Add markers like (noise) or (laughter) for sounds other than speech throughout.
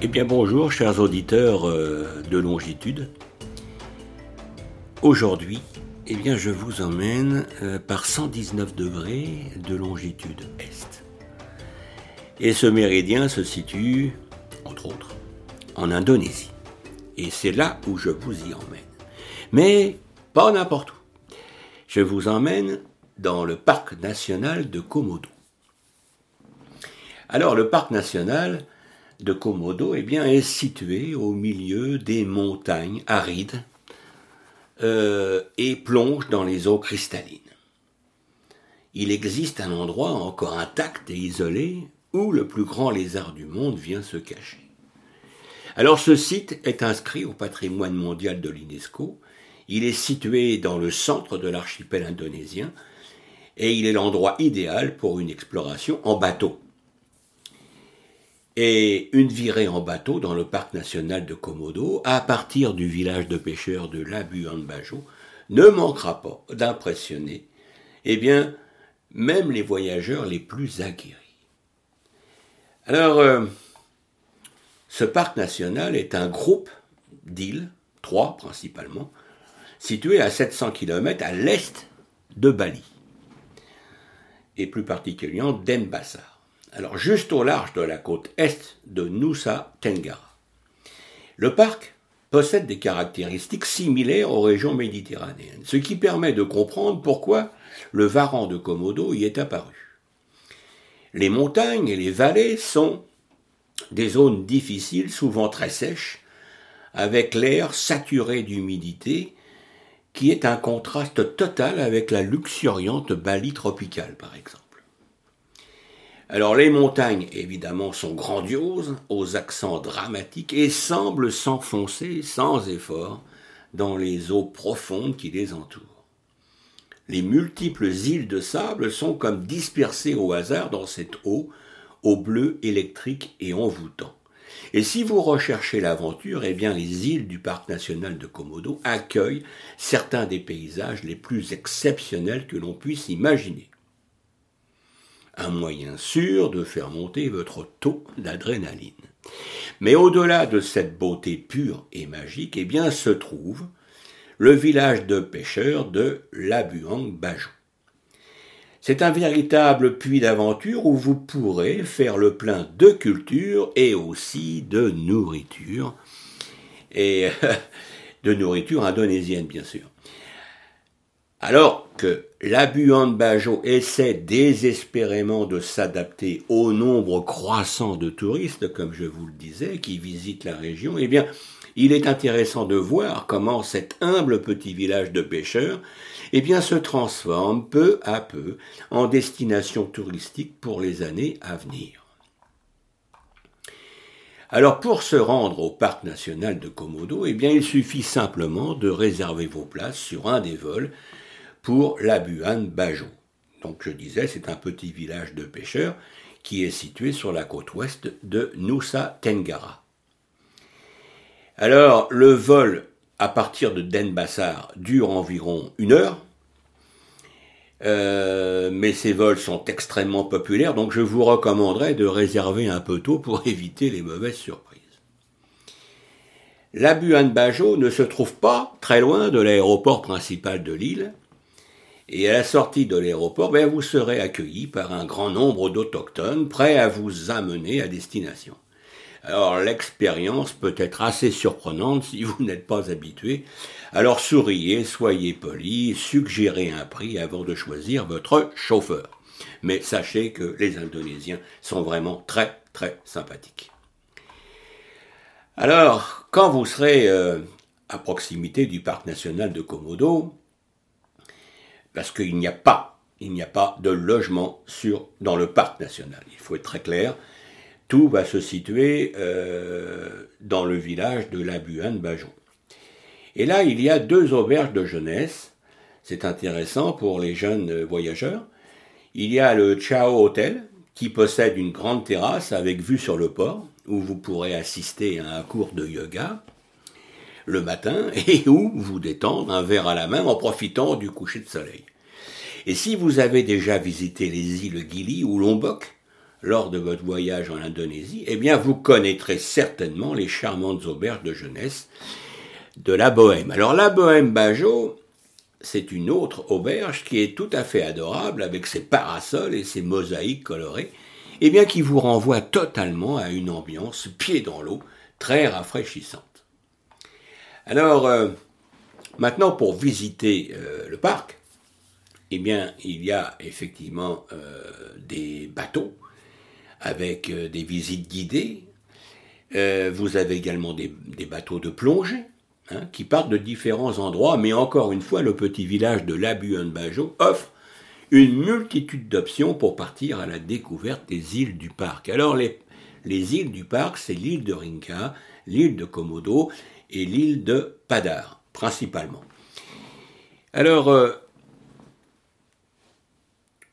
Eh bien bonjour chers auditeurs euh, de longitude. Aujourd'hui, eh bien je vous emmène euh, par 119 degrés de longitude est. Et ce méridien se situe, entre autres, en Indonésie. Et c'est là où je vous y emmène. Mais pas n'importe où. Je vous emmène dans le parc national de Komodo. Alors le parc national de Komodo eh bien, est situé au milieu des montagnes arides euh, et plonge dans les eaux cristallines. Il existe un endroit encore intact et isolé où le plus grand lézard du monde vient se cacher. Alors ce site est inscrit au patrimoine mondial de l'UNESCO. Il est situé dans le centre de l'archipel indonésien et il est l'endroit idéal pour une exploration en bateau. Et une virée en bateau dans le parc national de Komodo, à partir du village de pêcheurs de Labuan Bajo, ne manquera pas d'impressionner, eh bien, même les voyageurs les plus aguerris. Alors, euh, ce parc national est un groupe d'îles, trois principalement, situés à 700 km à l'est de Bali, et plus particulièrement d'Embasar. Alors, juste au large de la côte est de Nusa Tenggara. Le parc possède des caractéristiques similaires aux régions méditerranéennes, ce qui permet de comprendre pourquoi le varan de Komodo y est apparu. Les montagnes et les vallées sont des zones difficiles, souvent très sèches, avec l'air saturé d'humidité, qui est un contraste total avec la luxuriante Bali tropicale, par exemple. Alors les montagnes, évidemment, sont grandioses, aux accents dramatiques, et semblent s'enfoncer sans effort dans les eaux profondes qui les entourent. Les multiples îles de sable sont comme dispersées au hasard dans cette eau, au bleu électrique et envoûtant. Et si vous recherchez l'aventure, eh bien les îles du parc national de Komodo accueillent certains des paysages les plus exceptionnels que l'on puisse imaginer. Un moyen sûr de faire monter votre taux d'adrénaline. Mais au-delà de cette beauté pure et magique, eh bien se trouve le village de pêcheurs de Labuang Bajou. C'est un véritable puits d'aventure où vous pourrez faire le plein de culture et aussi de nourriture. Et (laughs) de nourriture indonésienne, bien sûr. Alors que Labuan Bajo essaie désespérément de s'adapter au nombre croissant de touristes, comme je vous le disais, qui visitent la région, eh bien, il est intéressant de voir comment cet humble petit village de pêcheurs eh se transforme peu à peu en destination touristique pour les années à venir. Alors pour se rendre au parc national de Komodo, eh bien il suffit simplement de réserver vos places sur un des vols pour Labuan Bajo. Donc je disais, c'est un petit village de pêcheurs qui est situé sur la côte ouest de Nusa Tenggara. Alors, le vol à partir de Denbassar dure environ une heure, euh, mais ces vols sont extrêmement populaires, donc je vous recommanderais de réserver un peu tôt pour (laughs) éviter les mauvaises surprises. Labuan Bajo ne se trouve pas très loin de l'aéroport principal de l'île, et à la sortie de l'aéroport, ben, vous serez accueilli par un grand nombre d'autochtones prêts à vous amener à destination. Alors l'expérience peut être assez surprenante si vous n'êtes pas habitué. Alors souriez, soyez poli, suggérez un prix avant de choisir votre chauffeur. Mais sachez que les Indonésiens sont vraiment très très sympathiques. Alors, quand vous serez euh, à proximité du parc national de Komodo, parce qu'il n'y a pas, il n'y a pas de logement sur, dans le parc national. Il faut être très clair. Tout va se situer euh, dans le village de Labuan Bajo. Et là, il y a deux auberges de jeunesse. C'est intéressant pour les jeunes voyageurs. Il y a le Chao Hotel, qui possède une grande terrasse avec vue sur le port, où vous pourrez assister à un cours de yoga le matin (laughs) et où vous détendre un verre à la main en profitant du coucher de soleil. Et si vous avez déjà visité les îles Gili ou Lombok, lors de votre voyage en Indonésie, eh bien vous connaîtrez certainement les charmantes auberges de jeunesse de la Bohème. Alors la Bohème Bajo, c'est une autre auberge qui est tout à fait adorable avec ses parasols et ses mosaïques colorées, et eh bien qui vous renvoie totalement à une ambiance pied dans l'eau, très rafraîchissante. Alors, euh, maintenant pour visiter euh, le parc, eh bien, il y a effectivement euh, des bateaux avec des visites guidées. vous avez également des bateaux de plongée Hein, qui partent de différents endroits, mais encore une fois, le petit village de Labuan-Bajo offre une multitude d'options pour partir à la découverte des îles du parc. Alors les, les îles du parc, c'est l'île de Rinca, l'île de Komodo et l'île de Padar, principalement. Alors, euh,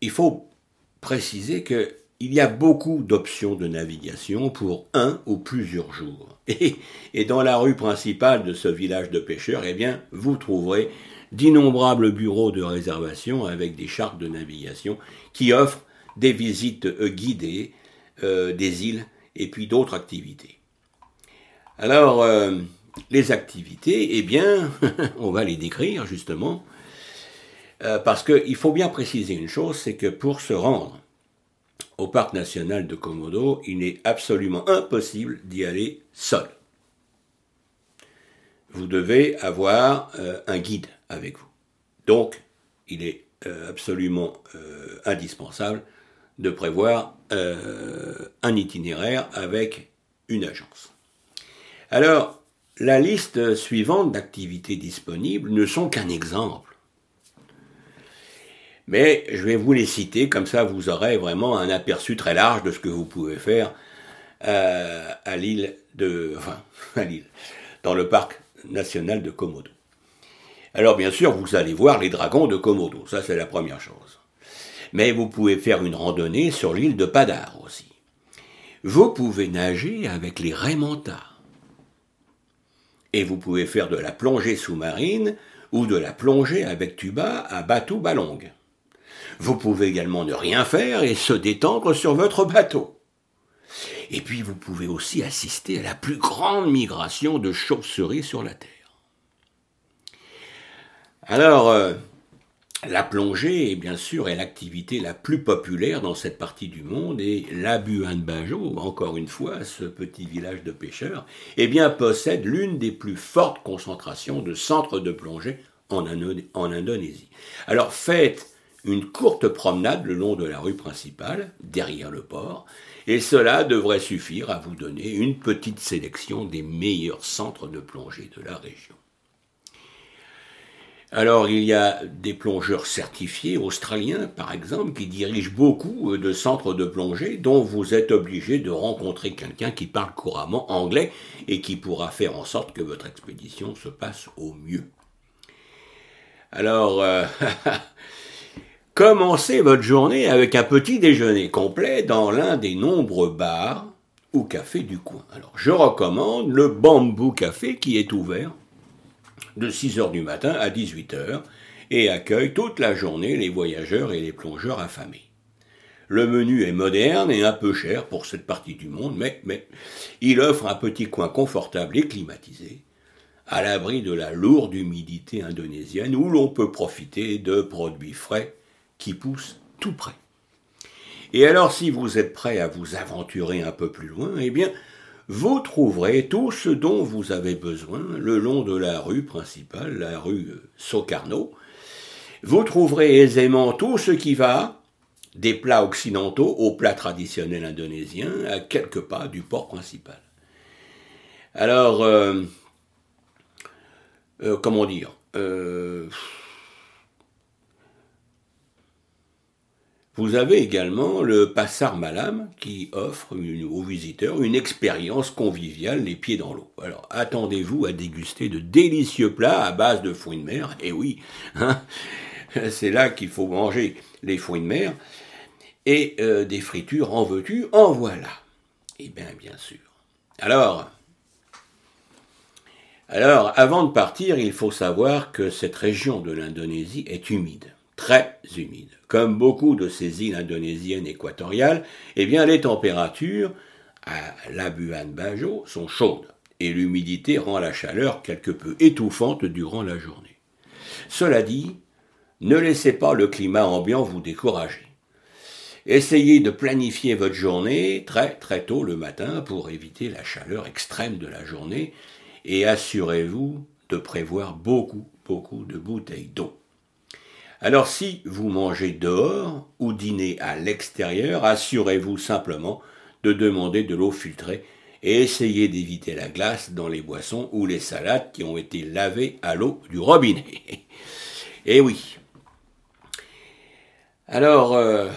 il faut préciser que il y a beaucoup d'options de navigation pour un ou plusieurs jours. (laughs) Et, dans la rue principale de ce village de pêcheurs, eh bien, vous trouverez d'innombrables bureaux de réservation avec des chartes de navigation qui offrent des visites euh, guidées euh, des îles et puis d'autres activités. Alors, les activités, eh bien, (laughs) on va les décrire justement, parce qu'il faut bien préciser une chose, c'est que pour se rendre au parc national de Komodo, il est absolument impossible d'y aller seul. Vous devez avoir euh, un guide avec vous. Donc, il est euh, absolument euh, indispensable de prévoir un itinéraire avec une agence. Alors, la liste suivante d'activités disponibles ne sont qu'un exemple mais je vais vous les citer, comme ça vous aurez vraiment un aperçu très large de ce que vous pouvez faire euh, à l'île de, enfin, (laughs) à l'île, dans le parc national de Komodo. Alors bien sûr, vous allez voir les dragons de Komodo, ça c'est la première chose. Mais vous pouvez faire une randonnée sur l'île de Padar aussi. Vous pouvez nager avec les Raymanta. Et vous pouvez faire de la plongée sous-marine ou de la plongée avec tuba à Batu Balong. Vous pouvez également ne rien faire et se détendre sur votre bateau. Et puis vous pouvez aussi assister à la plus grande migration de chauves-souris sur la Terre. Alors, euh, la plongée, bien sûr, est l'activité la plus populaire dans cette partie du monde et l'Abuan-Bajo, encore une fois, ce petit village de pêcheurs, eh bien, possède l'une des plus fortes concentrations de centres de plongée en Indonésie. Alors, faites une courte promenade le long de la rue principale, derrière le port, et cela devrait suffire à vous donner une petite sélection des meilleurs centres de plongée de la région. Alors il y a des plongeurs certifiés australiens, par exemple, qui dirigent beaucoup de centres de plongée dont vous êtes obligé de rencontrer quelqu'un qui parle couramment anglais et qui pourra faire en sorte que votre expédition se passe au mieux. Alors, euh, (laughs) Commencez votre journée avec un petit déjeuner complet dans l'un des nombreux bars ou cafés du coin. Alors, je recommande le Bamboo Café qui est ouvert de 6h du matin à 18h et accueille toute la journée les voyageurs et les plongeurs affamés. Le menu est moderne et un peu cher pour cette partie du monde, mais, mais il offre un petit coin confortable et climatisé, à l'abri de la lourde humidité indonésienne où l'on peut profiter de produits frais qui pousse tout près. Et alors si vous êtes prêt à vous aventurer un peu plus loin, eh bien, vous trouverez tout ce dont vous avez besoin le long de la rue principale, la rue Sokarno. Vous trouverez aisément tout ce qui va des plats occidentaux aux plats traditionnels indonésiens à quelques pas du port principal. Alors, euh, euh, comment dire euh, Vous avez également le Passar Malam qui offre aux visiteurs une expérience conviviale les pieds dans l'eau. Alors attendez-vous à déguster de délicieux plats à base de fruits de mer. Et oui, hein, (laughs) c'est là qu'il faut manger les fruits de mer. Et euh, des fritures en veux-tu, en voilà. Eh bien, bien sûr. Alors, avant de partir, il faut savoir que cette région de l'Indonésie est humide très humide. Comme beaucoup de ces îles indonésiennes équatoriales, eh bien les températures à Labuan Bajo sont chaudes et l'humidité rend la chaleur quelque peu étouffante durant la journée. Cela dit, ne laissez pas le climat ambiant vous décourager. Essayez de planifier votre journée très très tôt le matin pour éviter la chaleur extrême de la journée et assurez-vous de prévoir beaucoup beaucoup de bouteilles d'eau. Alors si vous mangez dehors ou dînez à l'extérieur, assurez-vous simplement de demander de l'eau filtrée et essayez d'éviter la glace dans les boissons ou les salades qui ont été lavées à l'eau du robinet. Et (laughs) eh oui. Alors, euh,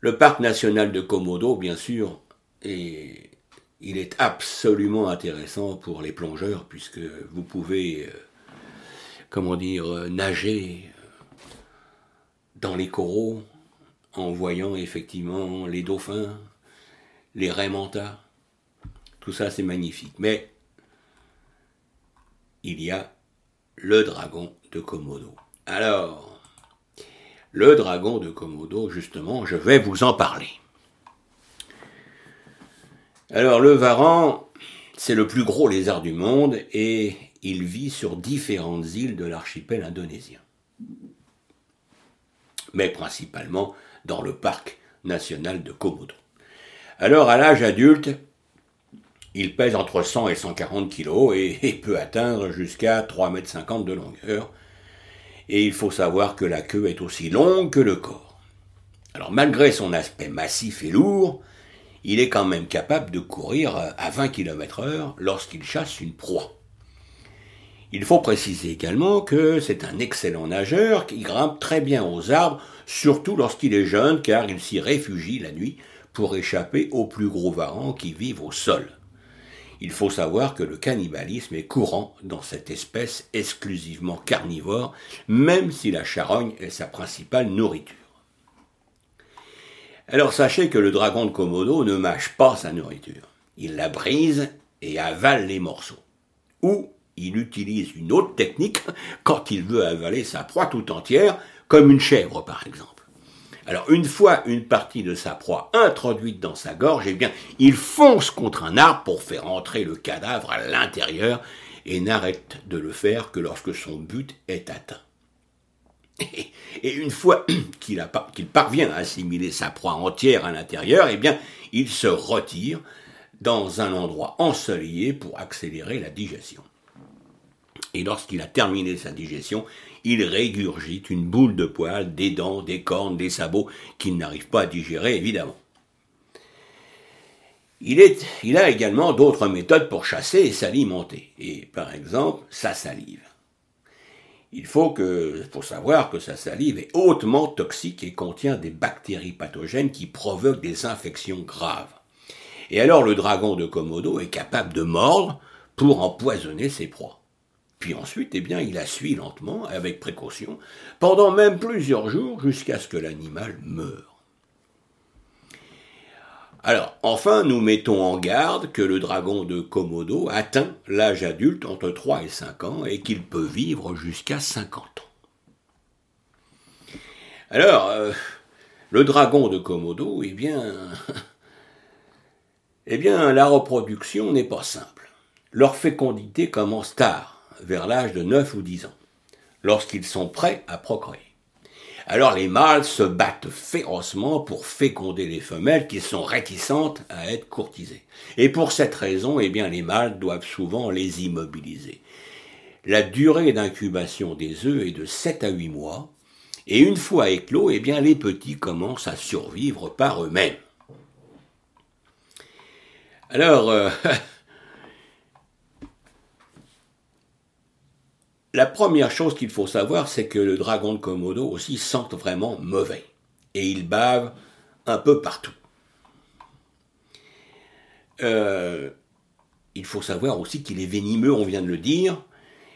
le parc national de Komodo, bien sûr, il est absolument intéressant pour les plongeurs puisque vous pouvez, euh, comment dire, euh, nager dans les coraux en voyant effectivement les dauphins, les raimentas. Tout ça, c'est magnifique. Mais il y a le dragon de Komodo. Alors, le dragon de Komodo, justement, je vais vous en parler. Alors, le varan, c'est le plus gros lézard du monde et il vit sur différentes îles de l'archipel indonésien. Mais principalement dans le parc national de Komodo. Alors, à l'âge adulte, il pèse entre 100 et 140 kg et, peut atteindre jusqu'à 3,50 m de longueur. Et il faut savoir que la queue est aussi longue que le corps. Alors, malgré son aspect massif et lourd, il est quand même capable de courir à 20 km heure lorsqu'il chasse une proie. Il faut préciser également que c'est un excellent nageur qui grimpe très bien aux arbres, surtout lorsqu'il est jeune, car il s'y réfugie la nuit pour échapper aux plus gros varans qui vivent au sol. Il faut savoir que le cannibalisme est courant dans cette espèce exclusivement carnivore, même si la charogne est sa principale nourriture. Alors sachez que le dragon de Komodo ne mâche pas sa nourriture. Il la brise et avale les morceaux. Ou il utilise une autre technique (laughs) quand il veut avaler sa proie tout entière, comme une chèvre par exemple. Alors une fois une partie de sa proie introduite dans sa gorge, eh bien, il fonce contre un arbre pour faire entrer le cadavre à l'intérieur et n'arrête de le faire que lorsque son but est atteint. Et une fois (clears throat) qu'il parvient à assimiler sa proie entière à l'intérieur, eh bien, il se retire dans un endroit ensoleillé pour accélérer la digestion. Et lorsqu'il a terminé sa digestion, il régurgite une boule de poils, des dents, des cornes, des sabots qu'il n'arrive pas à digérer, évidemment. Il, a également d'autres méthodes pour chasser et s'alimenter, et par exemple sa salive. Il faut, savoir que sa salive est hautement toxique et contient des bactéries pathogènes qui provoquent des infections graves. Et alors le dragon de Komodo est capable de mordre pour empoisonner ses proies. Puis ensuite, eh bien, il la suit lentement, avec précaution, pendant même plusieurs jours, jusqu'à ce que l'animal meure. Alors, enfin, nous mettons en garde que le dragon de Komodo atteint l'âge adulte entre 3 et 5 ans et qu'il peut vivre jusqu'à 50 ans. Alors, euh, le dragon de Komodo, eh bien, (laughs) eh bien, la reproduction n'est pas simple. Leur fécondité commence tard vers l'âge de 9 ou 10 ans, lorsqu'ils sont prêts à procréer. Alors les mâles se battent férocement pour féconder les femelles qui sont réticentes à être courtisées. Et pour cette raison, eh les mâles doivent souvent les immobiliser. La durée d'incubation des œufs est de 7 à 8 mois, et une fois éclos, eh les petits commencent à survivre par eux-mêmes. Alors, euh, (laughs) La première chose qu'il faut savoir, c'est que le dragon de Komodo aussi sent vraiment mauvais. Et il bave un peu partout. Euh, il faut savoir aussi qu'il est venimeux, on vient de le dire,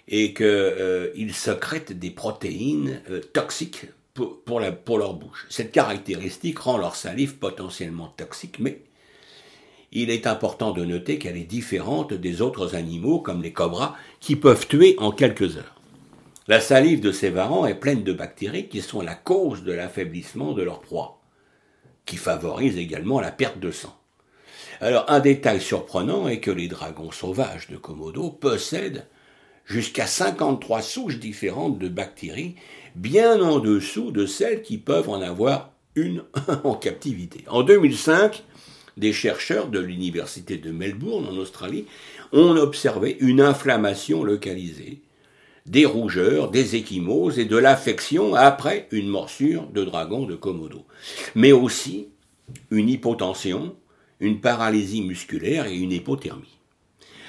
et qu'il euh, secrète des protéines euh, toxiques pour, leur bouche. Cette caractéristique rend leur salive potentiellement toxique, mais il est important de noter qu'elle est différente des autres animaux comme les cobras qui peuvent tuer en quelques heures. La salive de ces varans est pleine de bactéries qui sont la cause de l'affaiblissement de leur proie, qui favorise également la perte de sang. Alors, un détail surprenant est que les dragons sauvages de Komodo possèdent jusqu'à 53 souches différentes de bactéries, bien en dessous de celles qui peuvent en avoir une (laughs) en captivité. En 2005, des chercheurs de l'université de Melbourne en Australie ont observé une inflammation localisée, des rougeurs, des échymoses et de l'affection après une morsure de dragon de Komodo, mais aussi une hypotension, une paralysie musculaire et une hypothermie.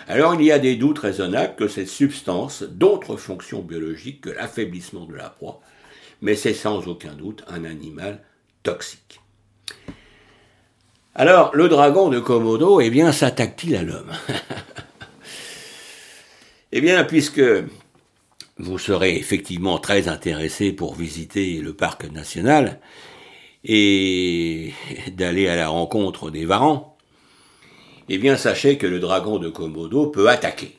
Alors il y a des doutes raisonnables que cette substance d'autres fonctions biologiques que l'affaiblissement de la proie, mais c'est sans aucun doute un animal toxique. Alors, le dragon de Komodo, eh bien, s'attaque-t-il à l'homme? (laughs) Eh bien, puisque vous serez effectivement très intéressé pour visiter le parc national et (laughs) d'aller à la rencontre des varans, eh bien, sachez que le dragon de Komodo peut attaquer.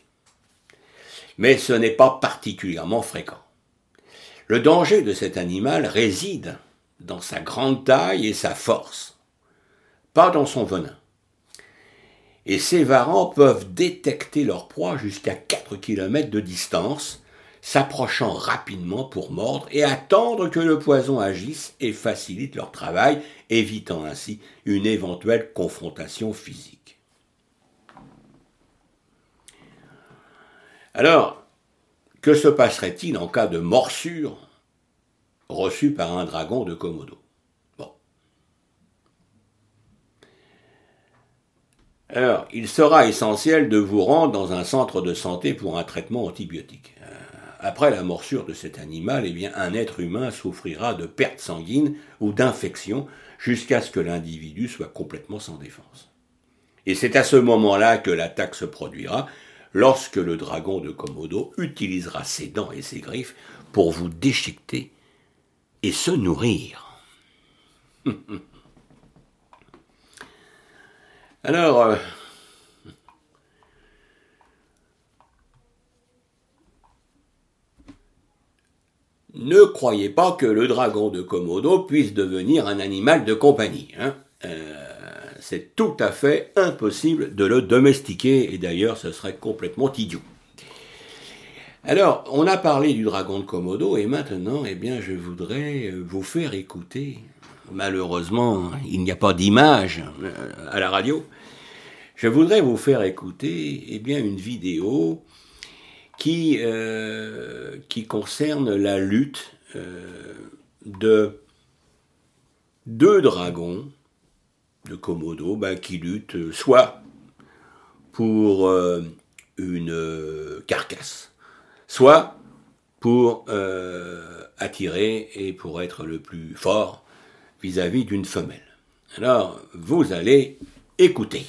Mais ce n'est pas particulièrement fréquent. Le danger de cet animal réside dans sa grande taille et sa force pas dans son venin. Et ces varans peuvent détecter leur proie jusqu'à 4 km de distance, s'approchant rapidement pour mordre et attendre que le poison agisse et facilite leur travail, évitant ainsi une éventuelle confrontation physique. Alors, que se passerait-il en cas de morsure reçue par un dragon de Komodo? Alors, il sera essentiel de vous rendre dans un centre de santé pour un traitement antibiotique. Euh, après la morsure de cet animal, eh bien, un être humain souffrira de pertes sanguines ou d'infections jusqu'à ce que l'individu soit complètement sans défense. Et c'est à ce moment-là que l'attaque se produira, lorsque le dragon de Komodo utilisera ses dents et ses griffes pour vous déchiqueter et se nourrir. (laughs) Alors, euh, ne croyez pas que le dragon de Komodo puisse devenir un animal de compagnie. Hein. Euh, c'est tout à fait impossible de le domestiquer, et d'ailleurs ce serait complètement idiot. Alors, on a parlé du dragon de Komodo, et maintenant, eh bien, je voudrais vous faire écouter malheureusement, il n'y a pas d'image euh, à la radio. Je voudrais vous faire écouter eh bien, une vidéo qui, euh, concerne la lutte euh, de deux dragons de Komodo bah, qui luttent soit pour une carcasse, soit pour attirer et pour être le plus fort vis-à-vis d'une femelle. Alors, vous allez écouter.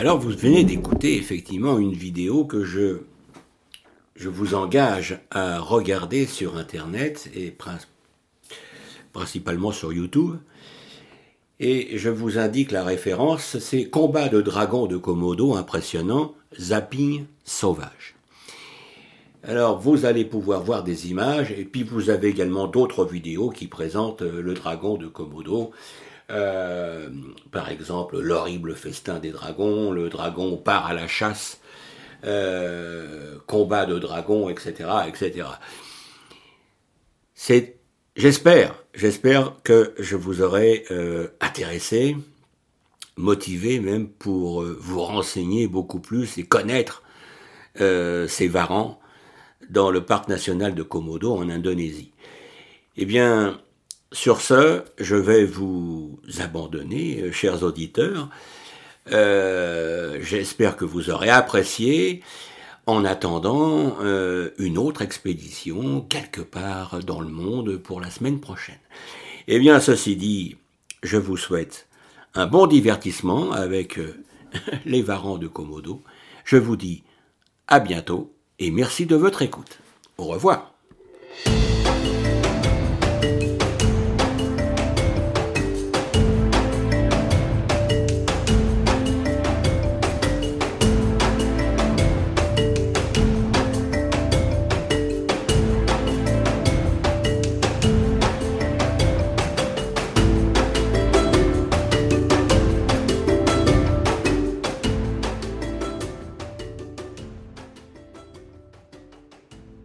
Alors vous venez d'écouter effectivement une vidéo que je, je vous engage à regarder sur Internet et principalement sur YouTube. Et je vous indique la référence, c'est Combat de dragons de Komodo impressionnant, zapping sauvage. Alors vous allez pouvoir voir des images et puis vous avez également d'autres vidéos qui présentent le dragon de Komodo euh, par exemple, l'horrible festin des dragons, le dragon part à la chasse, euh, combat de dragons, etc., etc. C'est, j'espère, j'espère que je vous aurai euh, intéressé, motivé même pour vous renseigner beaucoup plus et connaître ces varans dans le parc national de Komodo en Indonésie. Eh bien, sur ce, je vais vous abandonner, euh, chers auditeurs. Euh, j'espère que vous aurez apprécié. en attendant euh, une autre expédition quelque part dans le monde pour la semaine prochaine. Eh bien, ceci dit, je vous souhaite un bon divertissement avec (laughs) les varans de Komodo. Je vous dis à bientôt et merci de votre écoute. Au revoir.